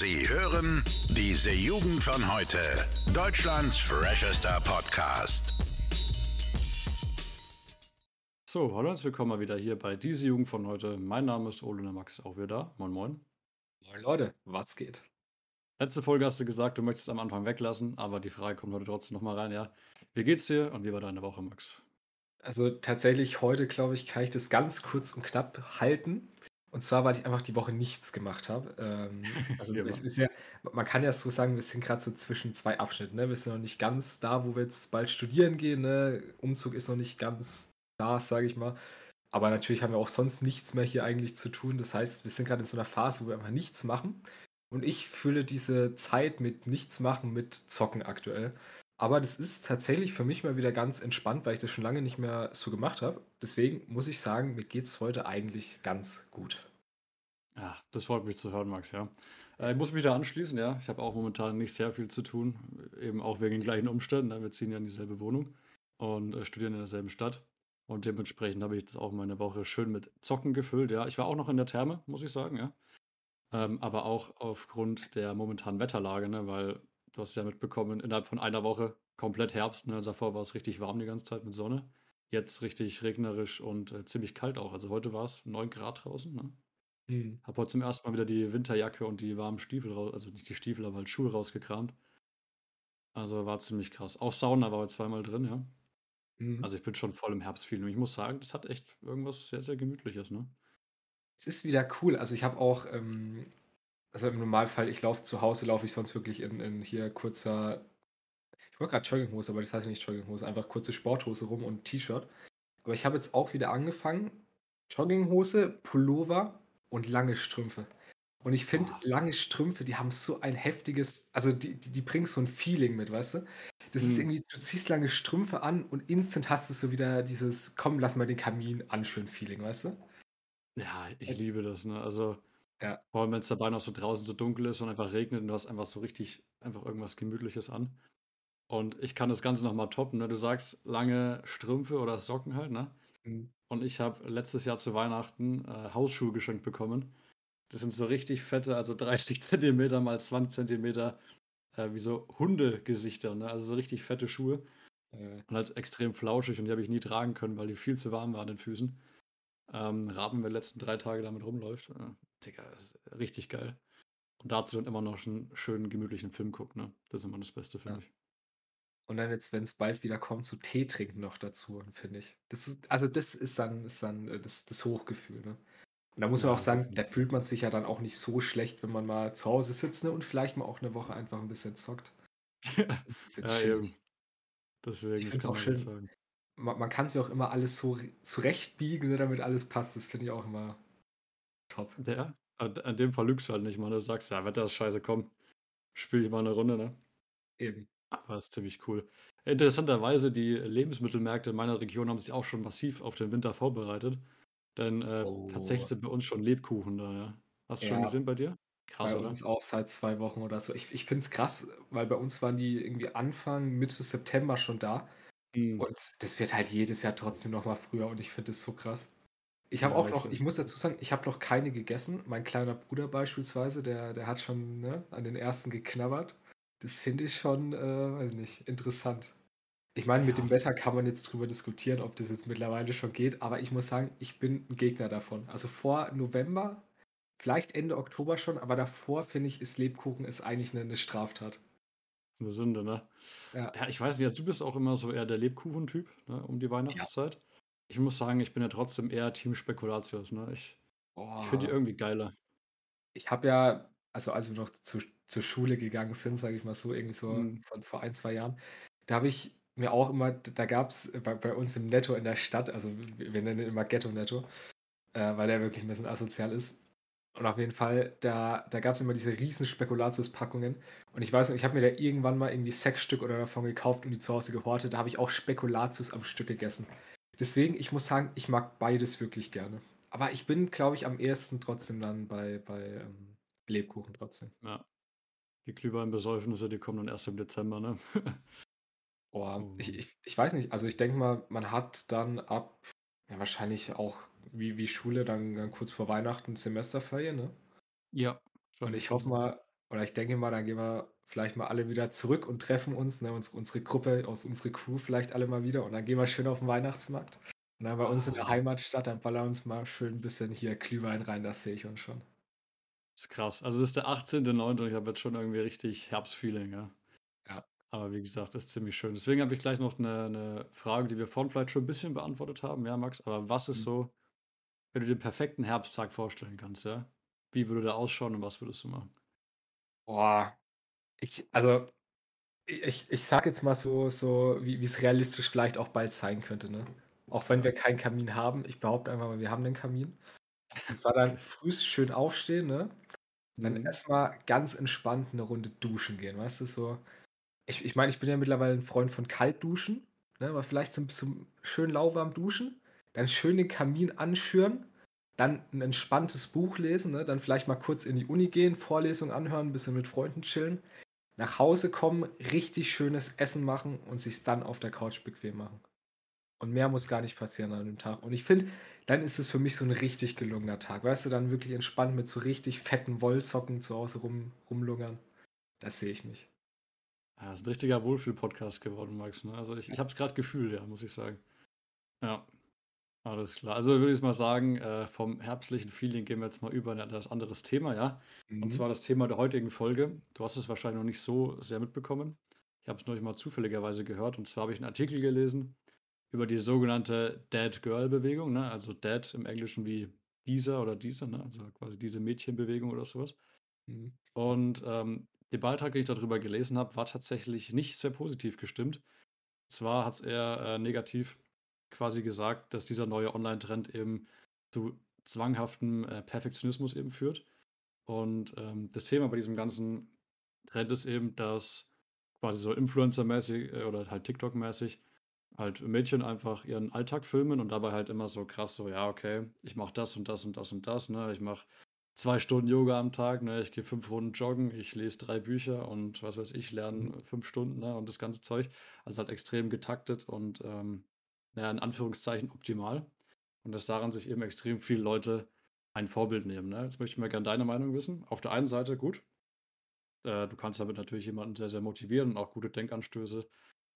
Sie hören diese Jugend von heute. Deutschlands freshester Podcast. So, hallo und willkommen mal wieder hier bei diese Jugend von heute. Mein Name ist Ole und der Max ist auch wieder da. Moin, moin. Moin Leute, was geht? Letzte Folge hast du gesagt, du möchtest es am Anfang weglassen, aber die Frage kommt heute trotzdem nochmal rein, ja. Wie geht's dir und wie war deine Woche, Max? Also tatsächlich heute, glaube ich, kann ich das ganz kurz und knapp halten. Und zwar, weil ich einfach die Woche nichts gemacht habe. Ähm, also es ist ja, man kann ja so sagen, wir sind gerade so zwischen zwei Abschnitten. Ne? Wir sind noch nicht ganz da, wo wir jetzt bald studieren gehen. Ne? Umzug ist noch nicht ganz da, sage ich mal. Aber natürlich haben wir auch sonst nichts mehr hier eigentlich zu tun. Das heißt, wir sind gerade in so einer Phase, wo wir einfach nichts machen. Und ich fühle diese Zeit mit nichts machen, mit Zocken aktuell. Aber das ist tatsächlich für mich mal wieder ganz entspannt, weil ich das schon lange nicht mehr so gemacht habe. Deswegen muss ich sagen, mir geht es heute eigentlich ganz gut. Ja, das freut mich zu hören, Max, ja. Äh, ich muss mich da anschließen, ja. Ich habe auch momentan nicht sehr viel zu tun, eben auch wegen den gleichen Umständen. Ne? Wir ziehen ja in dieselbe Wohnung und äh, studieren in derselben Stadt. Und dementsprechend habe ich das auch meine Woche schön mit Zocken gefüllt, ja. Ich war auch noch in der Therme, muss ich sagen, ja. Ähm, aber auch aufgrund der momentanen Wetterlage, ne, weil du hast ja mitbekommen, innerhalb von einer Woche komplett Herbst, ne, davor war es richtig warm die ganze Zeit mit Sonne. Jetzt richtig regnerisch und äh, ziemlich kalt auch. Also heute war es 9 Grad draußen, ne? Mhm. Hab heute zum ersten Mal wieder die Winterjacke und die warmen Stiefel raus, also nicht die Stiefel, aber halt Schuhe rausgekramt. Also war ziemlich krass. Auch Sauna war heute zweimal drin, ja. Mhm. Also ich bin schon voll im Herbstfeeling. Ich muss sagen, das hat echt irgendwas sehr, sehr Gemütliches, ne? Es ist wieder cool. Also ich habe auch, ähm, also im Normalfall, ich laufe zu Hause, laufe ich sonst wirklich in, in hier kurzer, ich wollte gerade Jogginghose, aber das heißt nicht Jogginghose, einfach kurze Sporthose rum und T-Shirt. Aber ich habe jetzt auch wieder angefangen, Jogginghose, Pullover und lange Strümpfe. Und ich finde, Boah. lange Strümpfe, die haben so ein heftiges, also die, die, die bringen so ein Feeling mit, weißt du? Das ist Hm. irgendwie, du ziehst lange Strümpfe an und instant hast du so wieder dieses, komm, lass mal den Kamin anschön Feeling, weißt du? Ja, ich liebe das, ne? Also Ja. vor allem, wenn es dabei noch so draußen so dunkel ist und einfach regnet und du hast einfach so richtig einfach irgendwas Gemütliches an. Und ich kann das Ganze nochmal toppen, ne? Du sagst lange Strümpfe oder Socken halt, ne? Mhm. Und ich habe letztes Jahr zu Weihnachten äh, Hausschuhe geschenkt bekommen. Das sind so richtig fette, also 30 Zentimeter mal 20 Zentimeter, äh, wie so Hundegesichter, ne? Also so richtig fette Schuhe Äh, und halt extrem flauschig und die habe ich nie tragen können, weil die viel zu warm waren an den Füßen. Ähm, Raben, wer die letzten drei Tage damit rumläuft, äh, Digga, ist richtig geil. Und dazu dann immer noch einen schönen, gemütlichen Film gucken, ne? Das ist immer das Beste, finde Ja. ich. Und dann jetzt, wenn es bald wieder kommt, so Tee trinken noch dazu, finde ich. Das ist, also das ist dann, ist dann äh, das, das Hochgefühl, ne? Und da muss man Ja, auch sagen, da fühlt man sich ja dann auch nicht so schlecht, wenn man mal zu Hause sitzt ne, und vielleicht mal auch eine Woche einfach ein bisschen zockt. Ja, chillt. eben. Deswegen, finde es auch schön, sagen. man, man kann sich auch immer alles so re- zurechtbiegen, ne, damit alles passt. Das finde ich auch immer top. Ja, an, an dem Fall lügst du halt nicht, man. Du sagst, ja, Wetter ist scheiße, komm, spiel ich mal eine Runde, ne? Eben. Aber ist ziemlich cool. Interessanterweise, die Lebensmittelmärkte in meiner Region haben sich auch schon massiv auf den Winter vorbereitet. Denn äh, tatsächlich Oh. sind bei uns schon Lebkuchen da, ja. Hast du schon Ja, gesehen bei dir? Krass, bei oder? uns auch seit zwei Wochen oder so. Ich, ich finde es krass, weil bei uns waren die irgendwie Anfang, Mitte September schon da. Hm. Und das wird halt jedes Jahr trotzdem noch mal früher und ich finde das so krass. Ich habe Ja, auch noch, ich muss dazu sagen, ich habe noch keine gegessen. Mein kleiner Bruder beispielsweise, der, der hat schon ne, an den ersten geknabbert. Das finde ich schon, äh, weiß nicht, interessant. Ich meine, mit Ja, dem Wetter kann man jetzt drüber diskutieren, ob das jetzt mittlerweile schon geht, aber ich muss sagen, ich bin ein Gegner davon. Also vor November, vielleicht Ende Oktober schon, aber davor finde ich, ist Lebkuchen ist eigentlich eine, eine Straftat. ist eine Sünde, ne? Ja. Ja, ich weiß nicht, also du bist auch immer so eher der Lebkuchen-Typ, ne, um die Ja. Ich muss sagen, ich bin ja trotzdem eher Team Spekulatius, ne? Ich, ich finde die Oh. irgendwie geiler. Ich habe ja, also als wir noch zu, zur Schule gegangen sind, sage ich mal so, irgendwie so Hm. von vor ein, zwei Jahren, da habe ich mir auch immer, da gab es bei, bei uns im Netto in der Stadt, also wir, nennen ihn immer Ghetto-Netto, äh, weil der wirklich ein bisschen asozial ist. Und auf jeden Fall, da, da gab es immer diese riesen Spekulatius-Packungen. Und ich weiß noch, ich habe mir da irgendwann mal irgendwie sechs Stück oder davon gekauft und die zu Hause gehortet. Da habe ich auch Spekulatius am Stück gegessen. Deswegen, ich muss sagen, ich mag beides wirklich gerne. Aber ich bin, glaube ich, am ehesten trotzdem dann bei, bei ähm, Lebkuchen trotzdem. Ja. Die Glühweinbesäufnisse, die kommen dann erst im Dezember, ne? Oh, Oh ich, ich, ich weiß nicht, also ich denke mal, man hat dann ab, ja wahrscheinlich auch wie, wie Schule dann, dann kurz vor Weihnachten Semesterferien, ne? Ja, Und ich hoffe mal, Oder ich denke mal, dann gehen wir vielleicht mal alle wieder zurück und treffen uns, ne, unsere, unsere Gruppe, aus unserer Crew vielleicht alle mal wieder und dann gehen wir schön auf den Weihnachtsmarkt. Und dann bei uns in der Ah. Heimatstadt, dann ballern wir uns mal schön ein bisschen hier Glühwein rein, das sehe ich uns schon. Das ist krass. Also, das ist der 18.09. und ich habe jetzt schon irgendwie richtig Herbstfeeling, ja. Ja. Aber wie gesagt, das ist ziemlich schön. Deswegen habe ich gleich noch eine 'ne Frage, die wir vorhin vielleicht schon ein bisschen beantwortet haben, ja, Max. Aber was ist Mhm. so, wenn du dir den perfekten Herbsttag vorstellen kannst, ja? Wie würde der ausschauen und was würdest du machen? Boah, ich, also ich, ich sage jetzt mal so, so wie es realistisch vielleicht auch bald sein könnte, ne? Auch wenn wir keinen Kamin haben, ich behaupte einfach mal, wir haben den Kamin. Und zwar dann frühst schön aufstehen, ne? Und dann Mhm. erstmal ganz entspannt eine Runde duschen gehen, weißt du, so. Ich, ich meine, ich bin ja mittlerweile ein Freund von Kaltduschen, ne? Aber vielleicht so ein bisschen schön lauwarm duschen, dann schön den Kamin anschüren, dann ein entspanntes Buch lesen, ne? Dann vielleicht mal kurz in die Uni gehen, Vorlesung anhören, ein bisschen mit Freunden chillen, nach Hause kommen, richtig schönes Essen machen und sich dann auf der Couch bequem machen. Und mehr muss gar nicht passieren an dem Tag. Und ich finde, dann ist es für mich so ein richtig gelungener Tag. Weißt du, dann wirklich entspannt mit so richtig fetten Wollsocken zu Hause rum, rumlungern. Das sehe ich mich. Ja, ist ein richtiger Wohlfühl-Podcast geworden, Max, ne? Also, ich ich habe es grad gefühlt, ja, muss ich sagen. Ja, alles klar. Also, würde ich mal sagen, äh, vom herbstlichen Feeling gehen wir jetzt mal über in ein etwas anderes Thema, ja? Und Mhm. zwar das Thema der heutigen Folge. Du hast es wahrscheinlich noch nicht so sehr mitbekommen. Ich habe es neulich mal zufälligerweise gehört. Und zwar habe ich einen Artikel gelesen über die sogenannte Dead-Girl-Bewegung, ne? Also Dead im Englischen wie dieser oder diese, ne? Also quasi diese Mädchenbewegung oder sowas. Mhm. Und ähm, der Beitrag, den ich darüber gelesen habe, war tatsächlich nicht sehr positiv gestimmt. Zwar hat es eher äh, negativ quasi gesagt, dass dieser neue Online-Trend eben zu zwanghaftem äh, Perfektionismus eben führt. Und ähm, das Thema bei diesem ganzen Trend ist eben, dass quasi so Influencer-mäßig äh, oder halt TikTok-mäßig halt Mädchen einfach ihren Alltag filmen und dabei halt immer so krass so, ja, okay, ich mache das und das und das und das, ne? Ich mache zwei Stunden Yoga am Tag, ne? Ich gehe fünf Runden joggen, ich lese drei Bücher und was weiß ich, lerne Mhm. fünf Stunden, ne? Und das ganze Zeug. Also halt extrem getaktet und ähm, naja, in Anführungszeichen optimal. Und dass daran sich eben extrem viele Leute ein Vorbild nehmen. Ne? Jetzt möchte ich mal gerne deine Meinung wissen. Auf der einen Seite, gut, äh, du kannst damit natürlich jemanden sehr, sehr motivieren und auch gute Denkanstöße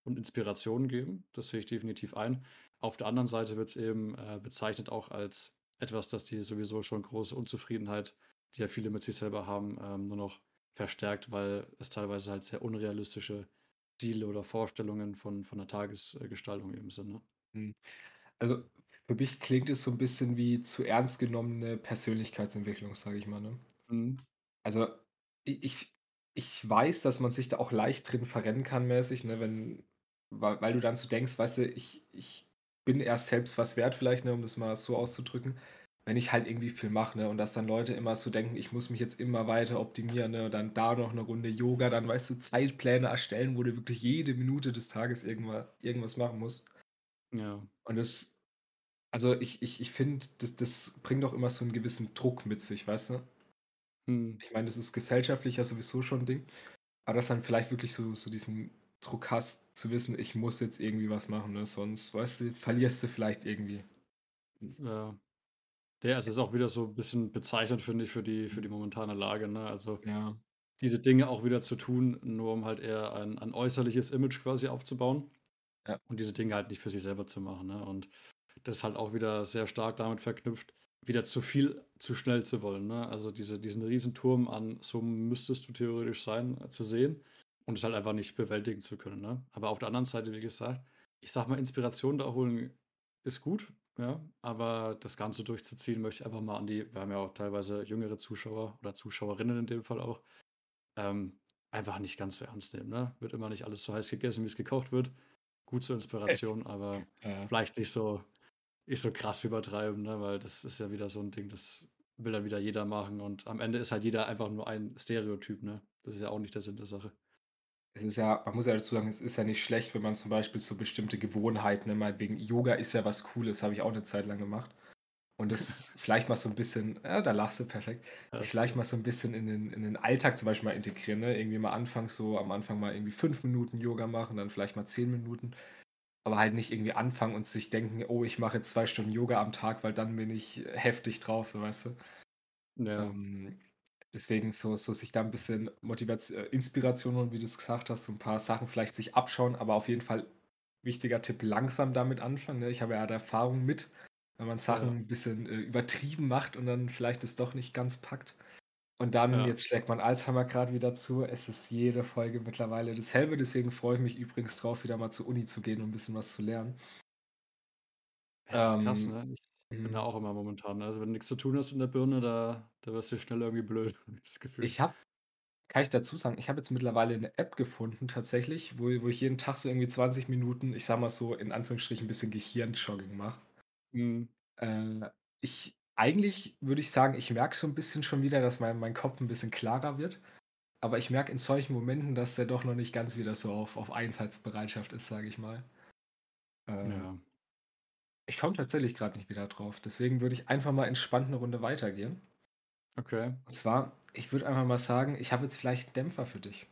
und Inspirationen geben. Das sehe ich definitiv ein. Auf der anderen Seite wird es eben äh, bezeichnet auch als etwas, das die sowieso schon große Unzufriedenheit, die ja viele mit sich selber haben, ähm, nur noch verstärkt, weil es teilweise halt sehr unrealistische Ziele oder Vorstellungen von, von der Tagesgestaltung eben sind. Ne? Mhm. Also für mich klingt es so ein bisschen wie zu ernst genommene Persönlichkeitsentwicklung, sage ich mal, ne? Mhm. Also i ich ich weiß, dass man sich da auch leicht drin verrennen kann mäßig, ne, wenn weil weil du dann so denkst, weißt du, ich ich bin erst selbst was wert vielleicht, ne, um das mal so auszudrücken, wenn ich halt irgendwie viel mache, ne? Und dass dann Leute immer so denken, ich muss mich jetzt immer weiter optimieren, ne? Und dann da noch eine Runde Yoga, dann, weißt du, Zeitpläne erstellen, wo du wirklich jede Minute des Tages irgendwa irgendwas machen musst. Ja. Und das also ich ich ich finde, das das bringt auch immer so einen gewissen Druck mit sich, weißt du? Hm. Ich meine, das ist gesellschaftlich ja sowieso schon ein Ding, aber dass dann vielleicht wirklich so so diesen Druck hast, zu wissen: „Ich muss jetzt irgendwie was machen, ne, sonst, weißt du, verlierst du vielleicht irgendwie.“ Das Ja. Ja, es ist auch wieder so ein bisschen bezeichnend, finde ich, für die für die momentane Lage, ne? Also, ja, diese Dinge auch wieder zu tun, nur um halt eher ein ein äußerliches Image quasi aufzubauen und diese Dinge halt nicht für sich selber zu machen, ne? Und das ist halt auch wieder sehr stark damit verknüpft, wieder zu viel zu schnell zu wollen, ne? Also, diese diesen Riesenturm an „so müsstest du theoretisch sein“, äh, zu sehen und es halt einfach nicht bewältigen zu können, ne? Aber auf der anderen Seite, wie gesagt, ich sage mal, Inspiration da holen ist gut, ja, aber das Ganze durchzuziehen, möchte ich einfach mal an die wir haben ja auch teilweise jüngere Zuschauer oder Zuschauerinnen in dem Fall auch, ähm, einfach nicht ganz so ernst nehmen, ne? Wird immer nicht alles so heiß gegessen, wie es gekocht wird. Gut zur Es Inspiration, aber ja. vielleicht nicht so nicht so krass übertreiben, ne? Weil das ist ja wieder so ein Ding, das will dann wieder jeder machen und am Ende ist halt jeder einfach nur ein Stereotyp, ne? Das ist ja auch nicht der Sinn der Sache. Es ist ja man muss ja dazu sagen, es ist ja nicht schlecht, wenn man zum Beispiel so bestimmte Gewohnheiten, ne, meinetwegen Yoga ist ja was Cooles, habe ich auch eine Zeit lang gemacht. Und das vielleicht mal so ein bisschen ja, da lachst du, perfekt. Das vielleicht mal so ein bisschen in den in den Alltag zum Beispiel mal integrieren, ne? Irgendwie mal anfangs so am Anfang mal irgendwie 5 Minuten Yoga machen, dann vielleicht mal 10 Minuten, aber halt nicht irgendwie anfangen und sich denken: „Oh, ich mache jetzt 2 Stunden Yoga am Tag, weil dann bin ich heftig drauf“, so, weißt du? Ja. Ähm, deswegen so so sich da ein bisschen Motivation äh, Inspiration und wie du es gesagt hast, so ein paar Sachen vielleicht sich abschauen, aber auf jeden Fall wichtiger Tipp, langsam damit anfangen, ne? Ich habe ja da Erfahrung mit, wenn man Sachen Ja. ein bisschen, äh, übertrieben macht und dann vielleicht es doch nicht ganz packt. Und dann Ja. jetzt schlägt mein Alzheimer gerade wieder zu. Es ist jede Folge mittlerweile dasselbe, deswegen freue ich mich übrigens drauf, wieder mal zur Uni zu gehen und ein bisschen was zu lernen. Ja, ist krass, Ähm, ne? Ich bin da mhm. auch immer momentan? Also, wenn du nix zu tun hast in der Birne, da da wirst du schnell irgendwie blöd, das Gefühl. Ich habe kann ich dazu sagen, ich habe jetzt mittlerweile 'ne App gefunden tatsächlich, wo wo ich jeden Tag so irgendwie 20 Minuten, ich sage mal so in Anführungsstrichen, 'n bisschen Gehirnjogging mache. Mhm. Äh, ich eigentlich würde ich sagen, ich merke so 'n bisschen schon wieder, dass mein mein Kopf 'n bisschen klarer wird, aber ich merke in solchen Momenten, dass der doch noch nicht ganz wieder so auf auf Einsatzbereitschaft ist, sage ich mal. Äh, Ja. ich komme tatsächlich grad nicht wieder drauf, deswegen würde ich einfach mal entspannt 'ne Runde weitergehen. Okay. Und zwar, ich würde einfach mal sagen, ich habe jetzt vielleicht 'n Dämpfer für dich,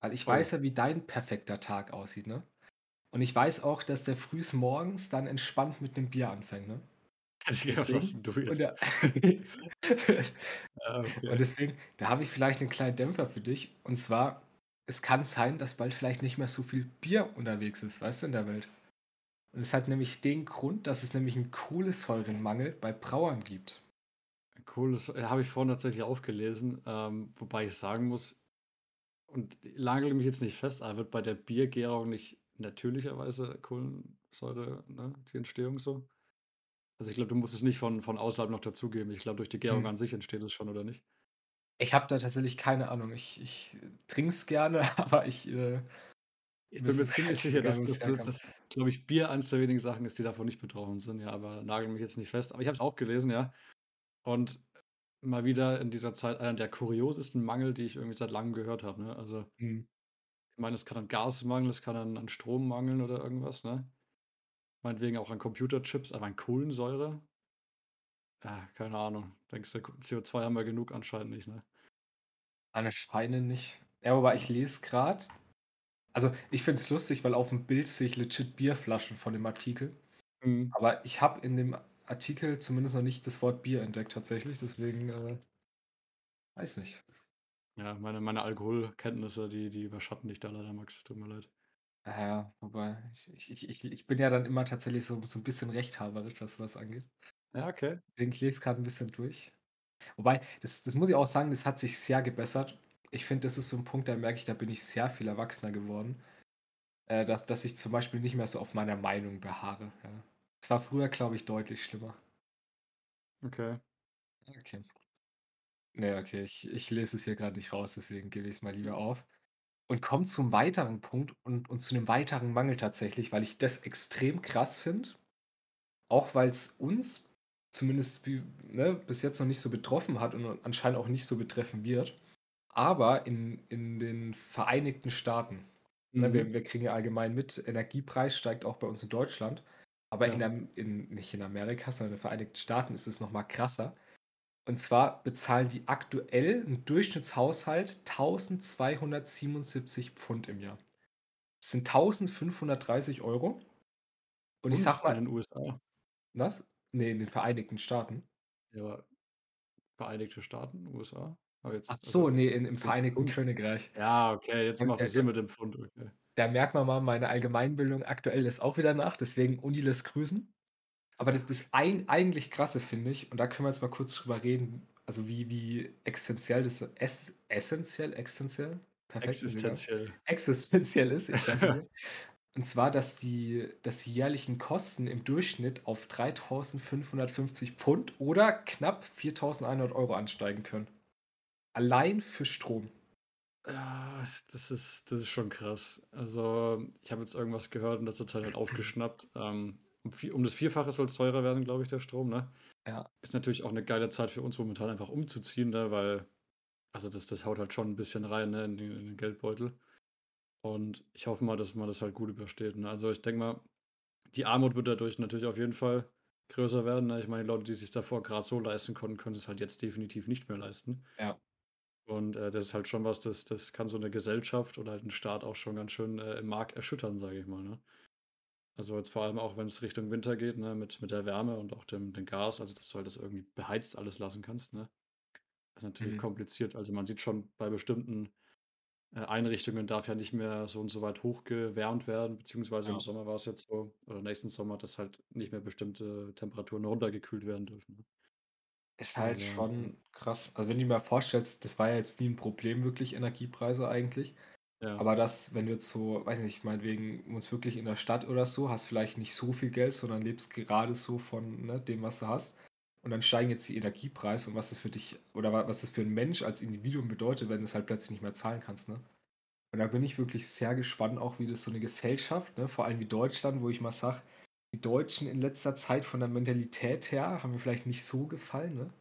weil ich Oh. weiß ja, wie dein perfekter Tag aussieht, ne? Und ich weiß auch, dass der frühs morgens dann entspannt mit 'nem Bier anfängt, ne? Digga, was 'n du und jetzt? ja Ah, und deswegen, da habe ich vielleicht 'nen kleinen Dämpfer für dich. Und zwar, es kann sein, dass bald vielleicht nicht mehr so viel Bier unterwegs ist, weißt du, in der Welt. Und es hat nämlich den Grund, dass es nämlich 'n Kohlensäurenmangel bei Brauern gibt. Cooles äh, habe ich vorhin tatsächlich aufgelesen, ähm, wobei ich sagen muss und nagele mich jetzt nicht fest, aber wird bei der Biergärung nicht natürlicherweise Kohlensäure, ne, die Entstehung so? Also, ich glaube, du musst es nicht von von außerhalb noch dazugeben. Ich glaube, durch die Gärung Mhm. an sich entsteht es schon, oder nicht? Ich habe da tatsächlich keine Ahnung. Ich ich trinke es gerne, aber ich, äh, Ich bin mir ziemlich nicht sicher, dass dass herkommt. dass, glaube ich, Bier eins der wenigen Sachen ist, die davon nicht betroffen sind, ja, aber nagel mich jetzt nicht fest. Aber ich habe es auch gelesen, ja. Und mal wieder in dieser Zeit einer der kuriosesten Mangel, die ich irgendwie seit Langem gehört habe, ne? Also Mhm. Ich meine, es kann an Gas mangeln, es kann an an Strom mangeln oder irgendwas, ne? Meinetwegen auch an Computerchips, aber an Kohlensäure? Ja, keine Ahnung. Denkst du, Ko CO2 haben wir genug? Anscheinend nicht, ne? Anscheinend nicht. Ja, wobei ich lese grad also, ich finde es lustig, weil aufm Bild sehe ich legit Bierflaschen von dem Artikel. Mhm. Aber ich habe in dem Artikel zumindest noch nicht das Wort Bier entdeckt tatsächlich, deswegen, äh weiß nicht. Ja, meine meine Alkoholkenntnisse, die die überschatten dich da leider, Max. Tut mir leid. Ja, ja, wobei ich ich ich ich bin ja dann immer tatsächlich so so 'n bisschen rechthaberisch, was sowas angeht. Ja, okay. Deswegen ich lese grad 'n bisschen durch. Wobei, das das muss ich auch sagen, das hat sich sehr gebessert. Ich finde, das ist so 'n Punkt, da merke ich, da bin ich sehr viel erwachsener geworden, äh, dass dass ich zum Beispiel nicht mehr so auf meiner Meinung beharre, ja. Es war früher, glaube ich, deutlich schlimmer. Okay. Okay. Ne, okay, ich ich lese es hier grad nicht raus, deswegen gebe ich's mal lieber auf. Und komme zum weiteren Punkt und und zu 'nem weiteren Mangel tatsächlich, weil ich das extrem krass finde, auch weil's uns zumindest wie ne, bis jetzt noch nicht so betroffen hat und anscheinend auch nicht so betreffen wird. Aber in in den Vereinigten Staaten, ne, Mhm. wir wir kriegen ja allgemein mit, Energiepreis steigt auch bei uns in Deutschland, aber in Ja. Am in nicht in Amerika, sondern in den Vereinigten Staaten ist es noch mal krasser. Und zwar bezahlen die aktuell 'n Durchschnittshaushalt 1.277 Pfund im Jahr. Das sind 1.530 € und ich Pfund sage in mal den USA? Was? Ne, in den Vereinigten Staaten. Ja, Vereinigte Staaten, USA? Aber jetzt Ach so, also ne, in im Vereinigten? Königreich. Ja, okay, jetzt Und macht es Sinn der mit dem Pfund, okay. da merkt man mal, meine Allgemeinbildung aktuell lässt auch wieder nach, deswegen Uni lässt grüßen. Aber das das ein eigentlich Krasse finde ich, und da können wir jetzt mal kurz drüber reden, also wie wie essenziell das ess essenziell, existenziell? Perfekt. Existenziell. Existenziell ist, ich. Und zwar, dass die dass die jährlichen Kosten im Durchschnitt auf 3.550 Pfund oder knapp 4.100 € ansteigen können. Allein für Strom. Ja, das ist das ist schon krass. Also, ich habe jetzt irgendwas gehört in letzter Zeit halt aufgeschnappt. Ähm, um um das Vierfache soll's teurer werden, glaube ich, der Strom, ne? Ja. Ist natürlich auch 'ne geile Zeit für uns momentan einfach umzuziehen, ne, weil also, das das haut halt schon 'n bisschen rein, ne, in den in den Geldbeutel. Und ich hoffe mal, dass man das halt gut übersteht, ne? Also, ich denke mal, die Armut wird dadurch natürlich auf jeden Fall größer werden, ne? Ich meine, die Leute, die sich's davor grad so leisten konnten, können sie's halt jetzt definitiv nicht mehr leisten. Ja. Und, äh, das ist halt schon was, das das kann so 'ne Gesellschaft oder halt 'n Staat auch schon ganz schön, äh, im Mark erschüttern, sage ich mal, ne? Also, jetzt vor allem auch, wenn's Richtung Winter geht, ne, mit mit der Wärme und auch dem dem Gas, also, dass du halt das irgendwie beheizt alles lassen kannst, ne? Das ist natürlich Mhm. kompliziert. Also, man sieht schon bei bestimmten, äh, Einrichtungen darf ja nicht mehr so und so weit hochgewärmt werden, beziehungsweise im Ja. Sommer war es jetzt so oder nächsten Sommer, dass halt nicht mehr bestimmte Temperaturen runtergekühlt werden dürfen, ne? Ist halt Also, schon krass. Also, wenn du dir mal vorstellst, das war ja jetzt nie 'n Problem wirklich, Energiepreise eigentlich. Ja. Aber das, wenn du jetzt so, weiß nicht, meinetwegen wohnst wirklich in der Stadt oder so, hast vielleicht nicht so viel Geld, sondern lebst gerade so von, ne, dem, was du hast. Und dann steigen jetzt die Energiepreise und was das für dich oder wa was das für 'n Mensch als Individuum bedeutet, wenn du's halt plötzlich nicht mehr zahlen kannst, ne? Und da bin ich wirklich sehr gespannt auch, wie das so 'ne Gesellschaft, ne, vor allem wie Deutschland, wo ich mal sage, die Deutschen in letzter Zeit von der Mentalität her haben mir vielleicht nicht so gefallen, ne?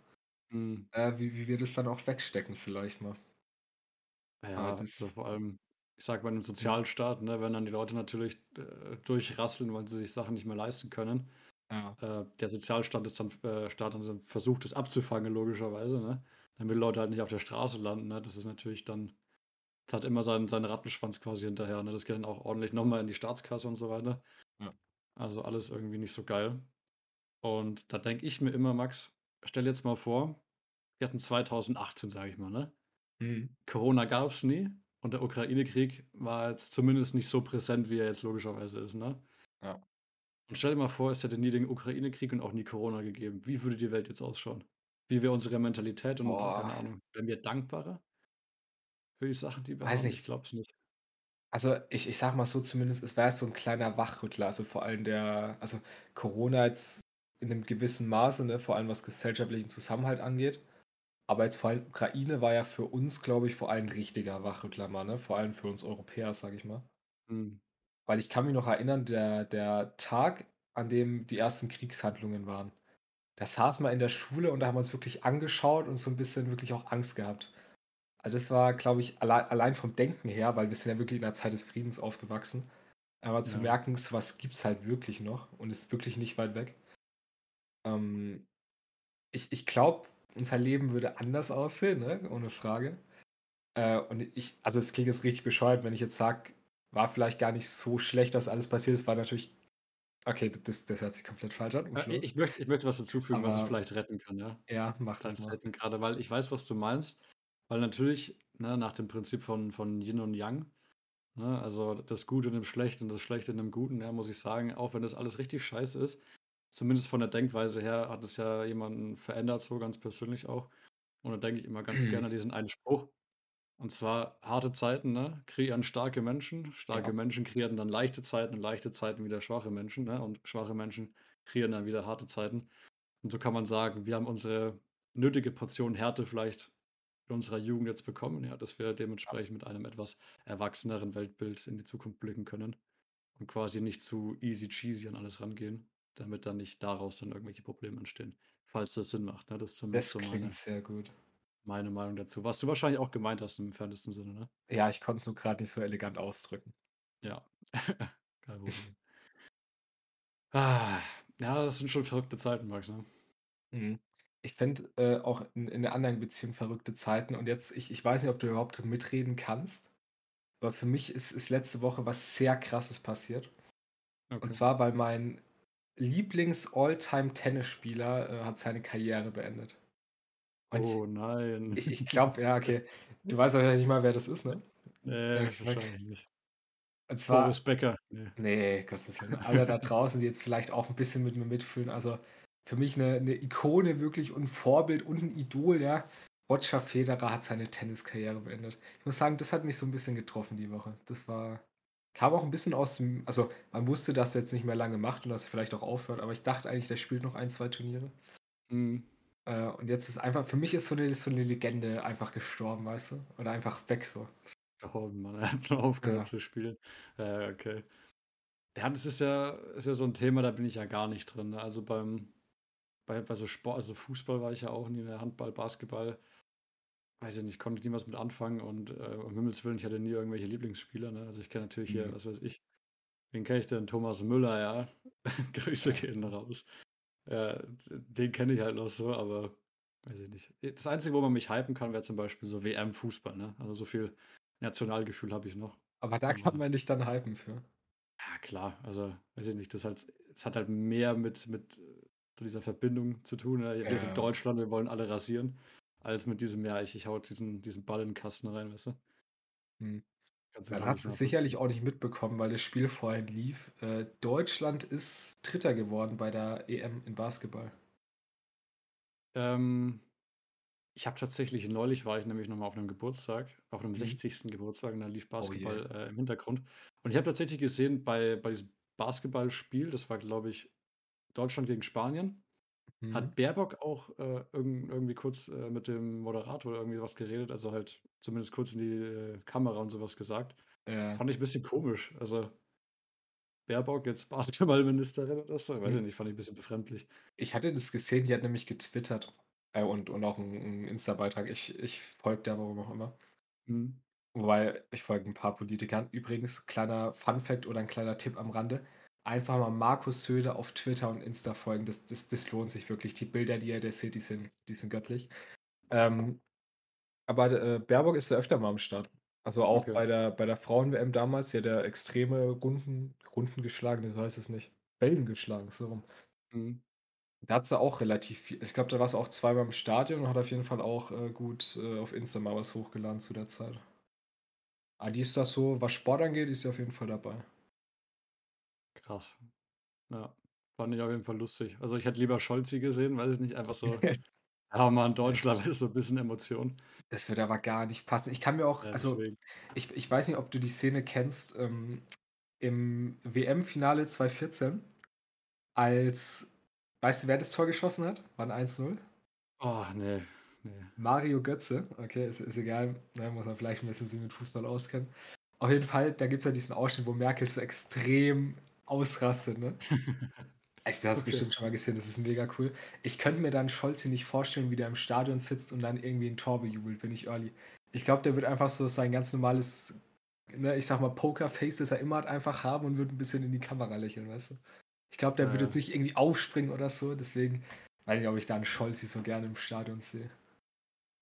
Mhm. Äh, wie wie wir das dann auch wegstecken vielleicht mal. Ah, Ja, so das vor allem, ich sage mal, Mhm. Sozialstaat, ne, wenn dann die Leute natürlich, äh, durchrasseln, weil sie sich Sachen nicht mehr leisten können. Ja. Äh, der Sozialstaat ist dann äh, Staat dann so versucht, das abzufangen logischerweise, ne? Damit die Leute halt nicht auf der Straße landen, ne? Das ist natürlich dann es hat immer seinen seinen Rattenschwanz quasi hinterher, ne? Das geht dann auch ordentlich noch mal in die Staatskasse und so weiter. Ja. Also, alles irgendwie nicht so geil. Und da denke ich mir immer: „Max, stell jetzt mal vor, wir hatten 2018, sage ich mal, ne? Mhm. Corona gab's nie und der Ukraine-Krieg war jetzt zumindest nicht so präsent, wie er jetzt logischerweise ist, ne? Ja. Und stell dir mal vor, es hätte nie den Ukraine-Krieg und auch nie Corona gegeben. Wie würde die Welt jetzt ausschauen? Wie wäre unsere Mentalität und Boah. keine Ahnung, wären wir dankbarer für die Sachen, die wir Weiß haben? Ich nicht. glaube es nicht. Also, ich ich sage mal so zumindest, es war so 'n kleiner Wachrüttler, also, vor allem der also, Corona jetzt in 'nem gewissen Maße, ne, vor allem was gesellschaftlichen Zusammenhalt angeht. Aber jetzt vor allem Ukraine war ja für uns, glaube ich, vor allem richtiger Wachrüttler mal, ne? Vor allem für uns Europäer, sage ich mal. Mhm. Weil ich kann mich noch erinnern, der der Tag, an dem die ersten Kriegshandlungen waren, da saßen wir in der Schule und da haben wir uns wirklich angeschaut und so 'n bisschen wirklich auch Angst gehabt. Also, das war, glaube ich, allei allein vom Denken her, weil wir sind ja wirklich in 'ner Zeit des Friedens aufgewachsen, aber zu Ja. merken, so was gibt's halt wirklich noch und ist wirklich nicht weit weg. Ähm, ich ich glaube, unser Leben würde anders aussehen, ne, ohne Frage. Äh, und ich also, es klingt jetzt richtig bescheuert, wenn ich jetzt sage: „War vielleicht gar nicht so schlecht, dass alles passiert ist“, war natürlich okay, das das hört sich komplett falsch an, Äh, i upsala. ich möchte ich möchte was hinzufügen, was es vielleicht retten kann, ja? ja, mach das mal. Statement grade, weil ich weiß, was du meinst. Weil natürlich, ne, nach dem Prinzip von von Yin und Yang, ne, also, das Gute in dem Schlechten und das Schlechte in dem Guten, ja, muss ich sagen, auch wenn das alles richtig scheiße ist, zumindest von der Denkweise her hat es ja jemanden verändert, so ganz persönlich auch. Und da denke ich immer ganz gerne an diesen einen Spruch, und zwar: „Harte Zeiten, ne, kreieren starke Menschen, starke Ja. Menschen kreieren dann leichte Zeiten und leichte Zeiten wieder schwache Menschen, ne, und schwache Menschen kreieren dann wieder harte Zeiten.“ Und so kann man sagen, wir haben unsere nötige Portion Härte vielleicht in unserer Jugend jetzt bekommen, ja, dass wir dementsprechend mit einem etwas erwachseneren Weltbild in die Zukunft blicken können und quasi nicht zu easy cheesy an alles rangehen, damit dann nicht daraus dann irgendwelche Probleme entstehen, falls das Sinn macht, ne? Das ist zumindest Das so meine sehr gut. meine Meinung dazu. Was du wahrscheinlich auch gemeint hast im entferntesten Sinne, ne? Ja, ich konnte es nur grad nicht so elegant ausdrücken. Ja, kein Problem. Ja, das sind schon verrückte Zeiten, Max, ne? Mhm. Ich fände, äh, auch in in 'ner anderen Beziehung verrückte Zeiten und jetzt ich ich weiß nicht, ob du überhaupt mitreden kannst, aber für mich ist ist letzte Woche was sehr Krasses passiert. Und Okay. zwar, weil mein Lieblings-All-Time-Tennisspieler, äh, hat seine Karriere beendet. Und Oh nein. ich ich glaube ja, okay. Du weißt wahrscheinlich nicht mal, wer das ist, ne? Ne, Ja, wahrscheinlich nicht. Und zwar Boris Becker, ne. ne, Gottes Willen. Alle da draußen, die jetzt vielleicht auch 'n bisschen mit mir mitfühlen, also, für mich 'ne 'ne Ikone wirklich und Vorbild und 'n Idol, ja. Roger Federer hat seine Tenniskarriere beendet. Ich muss sagen, das hat mich so 'n bisschen getroffen die Woche. Das war kam auch 'n bisschen aus dem also, man wusste, dass er jetzt nicht mehr lange macht und dass er vielleicht auch aufhört, aber ich dachte eigentlich, der spielt noch 1, 2 Turniere. Mhm. Äh, und jetzt ist einfach für mich ist so 'ne so 'ne Legende einfach gestorben, weißt du? Oder einfach weg so. Oh Mann, er hat schon aufgehört Ja. zu spielen. Ja, okay. Ja, das ist ja ist ja so 'n Thema, da bin ich ja gar nicht drin? Also, beim bei bei so Sport also, Fußball war ich ja auch nie, ne, Handball, Basketball weiß ich nicht, konnte ich nie was mit anfangen und, äh, um Himmels Willen, ich hatte nie irgendwelche Lieblingsspieler, ne? Also, ich kenne natürlich hier, Mhm. was weiß ich wen kenne ich denn? Thomas Müller, ja. Grüße gehen raus. Ja, den kenne ich halt noch so, aber weiß ich nicht. Das Einzige, wo man mich hypen kann, wäre zum Beispiel so WM-Fußball, ne? Also, so viel Nationalgefühl habe ich noch. Aber da kann man dich dann hypen für. Ja klar, also, weiß ich nicht, das halt es hat halt mehr mit mit, so dieser Verbindung zu tun, ne? Wir sind Ja. Deutschland, wir wollen alle rasieren, als mit diesem, ja, ich, ich hau diesen, diesen Ball in den Kasten rein, weißt du? Hm. Dann hast du es sicherlich auch nicht mitbekommen, weil das Spiel vorhin lief. Äh, Deutschland ist Dritter geworden bei der EM in Basketball. Ähm, ich habe tatsächlich neulich war ich nämlich noch mal auf einem Geburtstag, auf einem Mhm. 60. Geburtstag und da lief Oh. Basketball, äh, im Hintergrund. Und ich habe tatsächlich gesehen bei bei diesem Basketballspiel, das war, glaube ich, Deutschland gegen Spanien, Mhm. hat Baerbock auch, äh, irgend irgendwie kurz, äh, mit dem Moderator irgendwie was geredet, also halt zumindest kurz in die, äh, Kamera und so was gesagt. Ja. Fand ich 'n bisschen komisch. Also Baerbock jetzt Basketballministerin oder so, weiß ich Mhm. nicht, fand ich 'n bisschen befremdlich. Ich hatte das gesehen, die hat nämlich getwittert, äh, und und auch 'n 'n Insta-Beitrag. Ich ich folge der warum auch immer. Mhm. Wobei, ich folge 'n paar Politikern. Übrigens, kleiner Funfact oder 'n kleiner Tipp am Rande: Einfach mal Markus Söder auf Twitter und Insta folgen. Das das das lohnt sich wirklich. Die Bilder, die er da sieht, die sind die sind göttlich. Ähm, aber, äh, Baerbock ist ja öfter mal am Start. Also, auch Okay. bei der bei der Frauen-WM damals, ja extreme Runden Runden geschlagen, so heißt es nicht. Wellen geschlagen, so rum. Mhm. Da hat sie auch relativ viel ich glaube, da war sie auch zweimal im Stadion und hat auf jeden Fall auch, äh, gut, äh, auf Insta mal was hochgeladen zu der Zeit. Ah, die ist da so was Sport angeht, ist sie auf jeden Fall dabei. Krass. Ja, fand ich auf jeden Fall lustig. Also, ich hätte lieber Scholzi gesehen, weiß ich nicht, einfach so ja, Mann, Deutschland ist so 'n bisschen Emotion. Das würde aber gar nicht passen. Ich kann mir auch Ja, also, ich ich weiß nicht, ob du die Szene kennst, ähm, im WM-Finale 2014, als weißt du, wer das Tor geschossen hat? War 'n 1:0. Oh, ne, ne. Mario Götze, okay, ist ist egal, ne, muss man vielleicht 'n bisschen sich mit Fußball auskennen. Auf jeden Fall, da gibt's ja diesen Ausschnitt, wo Merkel so extrem ausrastet, ne? Also, das hast du Okay. bestimmt schon mal gesehen, das ist mega cool. Ich könnte mir dann Scholzi nicht vorstellen, wie der im Stadion sitzt und dann irgendwie 'n Tor bejubelt, bin ich ehrlich. Ich glaube, der wird einfach so sein ganz normales, ne, ich sage mal, Pokerface, das er immer hat, einfach haben und wird 'n bisschen in die Kamera lächeln, weißt du? Ich glaube, der Ja, wird ja. jetzt nicht irgendwie aufspringen oder so, deswegen weiß nicht, ob ich da 'n Scholzi so gerne im Stadion sehe.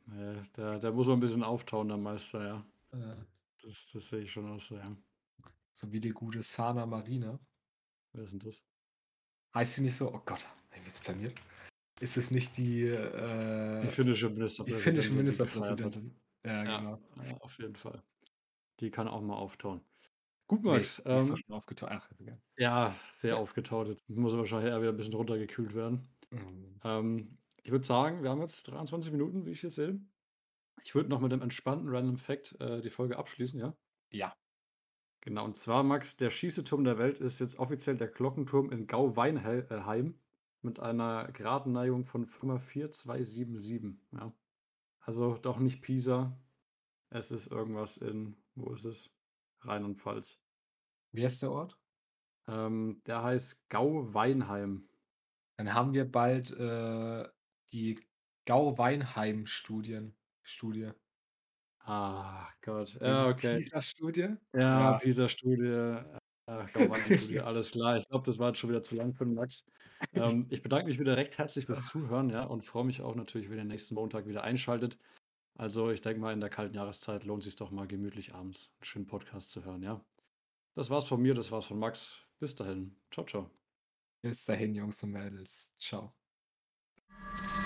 Ne, der der muss mal 'n bisschen auftauen, der Meister, ja. Ja. Das das sehe ich schon auch so, ja. So wie die gute Sanna Marin. Wer ist 'n das? Heißt sie nicht so? Oh Gott, habe ich jetzt blamiert? Ist es nicht die, Die äh finnische die Ministerpräsidentin, finnische die gefeiert hat. Ministerpräsidentin? Ja, Ja, genau. ja, auf jeden Fall. Die kann auch mal auftauen. Gut, Max, die ist doch ähm schon aufgetau ach. Ja, sehr Ja. aufgetaut. Jetzt muss er wahrscheinlich eher wieder 'n bisschen runtergekühlt werden. Mhm. Ähm, ich würde sagen, wir haben jetzt 23 Minuten, wie ich hier sehe. Ich würde noch mit 'nem entspannten Random Fact, äh, die Folge abschließen, ja? Ja. Genau, und zwar, Max, der schiefste Turm der Welt ist jetzt offiziell der Glockenturm in Gau-Weinhel äh, heim mit einer Gradenneigung von 5,4277, ja. Also, doch nicht Pisa. Es ist irgendwas in wo ist es? Rheinland-Pfalz. Wie heißt der Ort? Ähm, der heißt Gau-Weinheim. Dann haben wir bald, äh, die Gau-Weinheim-Studien Studie. Ach Gott. Ja, okay. PISA-Studie? Ja, Ja. Pisa-Studie, ach, Gau-Weinheim-Studie, alles klar. Ich glaube, das war jetzt schon wieder zu lang für den Max. Ähm, ich bedanke mich wieder recht herzlich fürs Zuhören, ja, und freue mich auch natürlich, wenn ihr nächsten Montag wieder einschaltet. Also, ich denke mal, in der kalten Jahreszeit lohnt sich's doch mal gemütlich abends 'n schönen Podcast zu hören, ja? Das war's von mir, das war's von Max. Bis dahin. Tschau, tschau. Bis dahin, Jungs und Mädels. Tschau.